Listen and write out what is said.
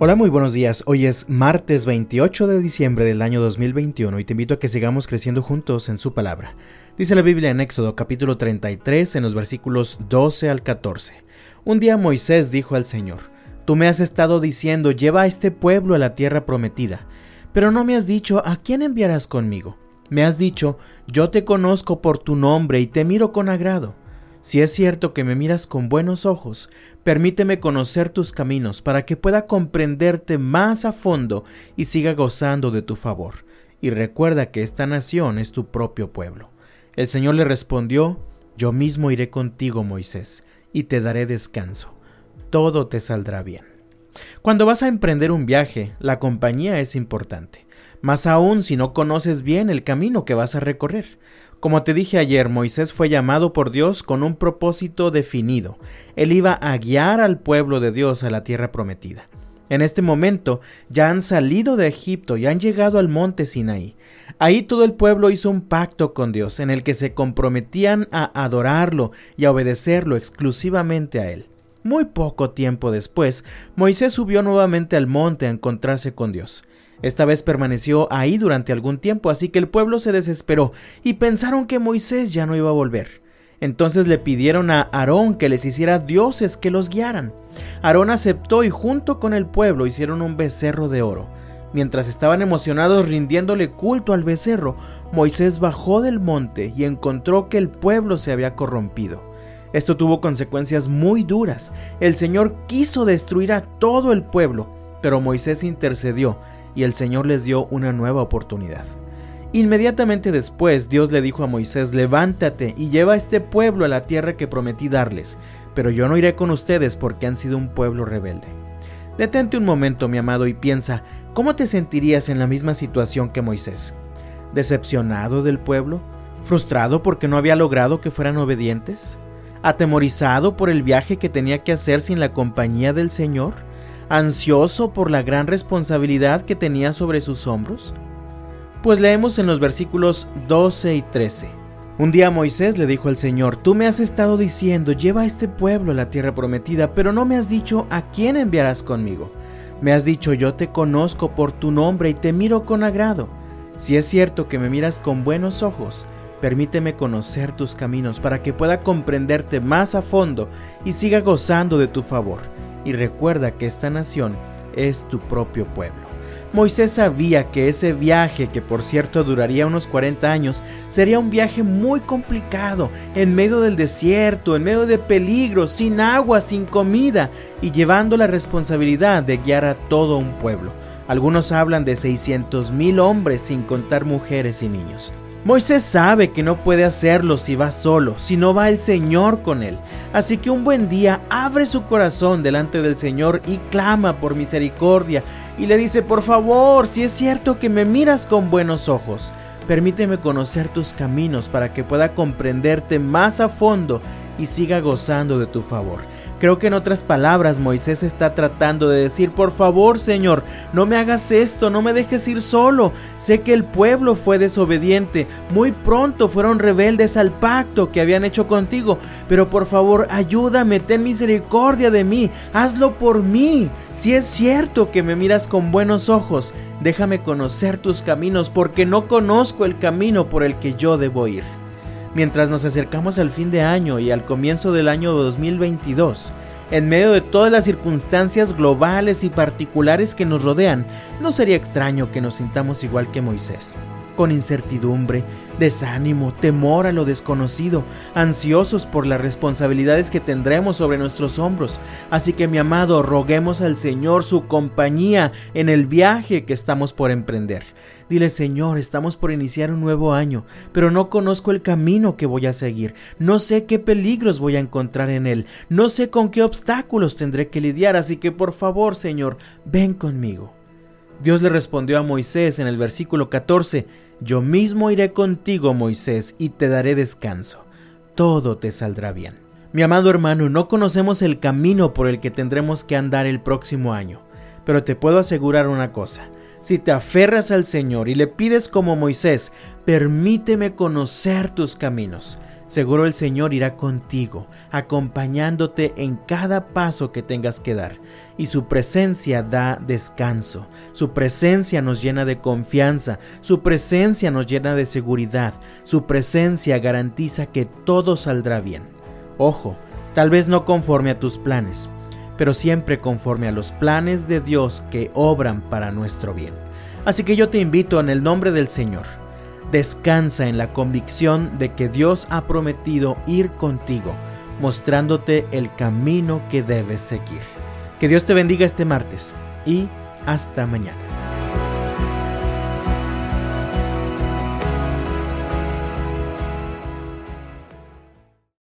Hola, muy buenos días. Hoy es martes 28 de diciembre del año 2021 y te invito a que sigamos creciendo juntos en su palabra. Dice la Biblia en Éxodo capítulo 33 en los versículos 12 al 14. Un día Moisés dijo al Señor, Tú me has estado diciendo, lleva a este pueblo a la tierra prometida, pero no me has dicho a quién enviarás conmigo. Me has dicho, yo te conozco por tu nombre y te miro con agrado. Si es cierto que me miras con buenos ojos, permíteme conocer tus caminos para que pueda comprenderte más a fondo y siga gozando de tu favor. Y recuerda que esta nación es tu propio pueblo. El Señor le respondió, Yo mismo iré contigo, Moisés, y te daré descanso. Todo te saldrá bien. Cuando vas a emprender un viaje, la compañía es importante, más aún si no conoces bien el camino que vas a recorrer. Como te dije ayer, Moisés fue llamado por Dios con un propósito definido. Él iba a guiar al pueblo de Dios a la tierra prometida. En este momento ya han salido de Egipto y han llegado al monte Sinaí. Ahí todo el pueblo hizo un pacto con Dios en el que se comprometían a adorarlo y a obedecerlo exclusivamente a Él. Muy poco tiempo después, Moisés subió nuevamente al monte a encontrarse con Dios. Esta vez permaneció ahí durante algún tiempo, así que el pueblo se desesperó y pensaron que Moisés ya no iba a volver. Entonces le pidieron a Aarón que les hiciera dioses que los guiaran. Aarón aceptó y junto con el pueblo hicieron un becerro de oro. Mientras estaban emocionados rindiéndole culto al becerro, Moisés bajó del monte y encontró que el pueblo se había corrompido. Esto tuvo consecuencias muy duras. El Señor quiso destruir a todo el pueblo, pero Moisés intercedió y el Señor les dio una nueva oportunidad. Inmediatamente después Dios le dijo a Moisés, levántate y lleva a este pueblo a la tierra que prometí darles, pero yo no iré con ustedes porque han sido un pueblo rebelde. Detente un momento, mi amado, y piensa, ¿cómo te sentirías en la misma situación que Moisés? ¿Decepcionado del pueblo? ¿Frustrado porque no había logrado que fueran obedientes? ¿Atemorizado por el viaje que tenía que hacer sin la compañía del Señor? Ansioso por la gran responsabilidad que tenía sobre sus hombros? Pues leemos en los versículos 12 y 13. Un día Moisés le dijo al Señor, Tú me has estado diciendo, lleva a este pueblo a la tierra prometida, pero no me has dicho a quién enviarás conmigo. Me has dicho, yo te conozco por tu nombre y te miro con agrado. Si es cierto que me miras con buenos ojos, permíteme conocer tus caminos para que pueda comprenderte más a fondo y siga gozando de tu favor y recuerda que esta nación es tu propio pueblo. Moisés sabía que ese viaje, que por cierto duraría unos 40 años, sería un viaje muy complicado, en medio del desierto, en medio de peligros, sin agua, sin comida, y llevando la responsabilidad de guiar a todo un pueblo. Algunos hablan de 600 mil hombres sin contar mujeres y niños. Moisés sabe que no puede hacerlo si va solo, si no va el Señor con él. Así que un buen día abre su corazón delante del Señor y clama por misericordia y le dice, por favor, si es cierto que me miras con buenos ojos, permíteme conocer tus caminos para que pueda comprenderte más a fondo y siga gozando de tu favor. Creo que en otras palabras Moisés está tratando de decir, por favor Señor, no me hagas esto, no me dejes ir solo. Sé que el pueblo fue desobediente, muy pronto fueron rebeldes al pacto que habían hecho contigo, pero por favor ayúdame, ten misericordia de mí, hazlo por mí. Si es cierto que me miras con buenos ojos, déjame conocer tus caminos porque no conozco el camino por el que yo debo ir. Mientras nos acercamos al fin de año y al comienzo del año 2022, en medio de todas las circunstancias globales y particulares que nos rodean, no sería extraño que nos sintamos igual que Moisés, con incertidumbre, desánimo, temor a lo desconocido, ansiosos por las responsabilidades que tendremos sobre nuestros hombros. Así que mi amado, roguemos al Señor su compañía en el viaje que estamos por emprender. Dile, Señor, estamos por iniciar un nuevo año, pero no conozco el camino que voy a seguir, no sé qué peligros voy a encontrar en él, no sé con qué obstáculos tendré que lidiar, así que por favor, Señor, ven conmigo. Dios le respondió a Moisés en el versículo 14, Yo mismo iré contigo, Moisés, y te daré descanso. Todo te saldrá bien. Mi amado hermano, no conocemos el camino por el que tendremos que andar el próximo año, pero te puedo asegurar una cosa, si te aferras al Señor y le pides como Moisés, permíteme conocer tus caminos. Seguro el Señor irá contigo, acompañándote en cada paso que tengas que dar. Y su presencia da descanso, su presencia nos llena de confianza, su presencia nos llena de seguridad, su presencia garantiza que todo saldrá bien. Ojo, tal vez no conforme a tus planes, pero siempre conforme a los planes de Dios que obran para nuestro bien. Así que yo te invito en el nombre del Señor Descansa en la convicción de que Dios ha prometido ir contigo, mostrándote el camino que debes seguir. Que Dios te bendiga este martes y hasta mañana.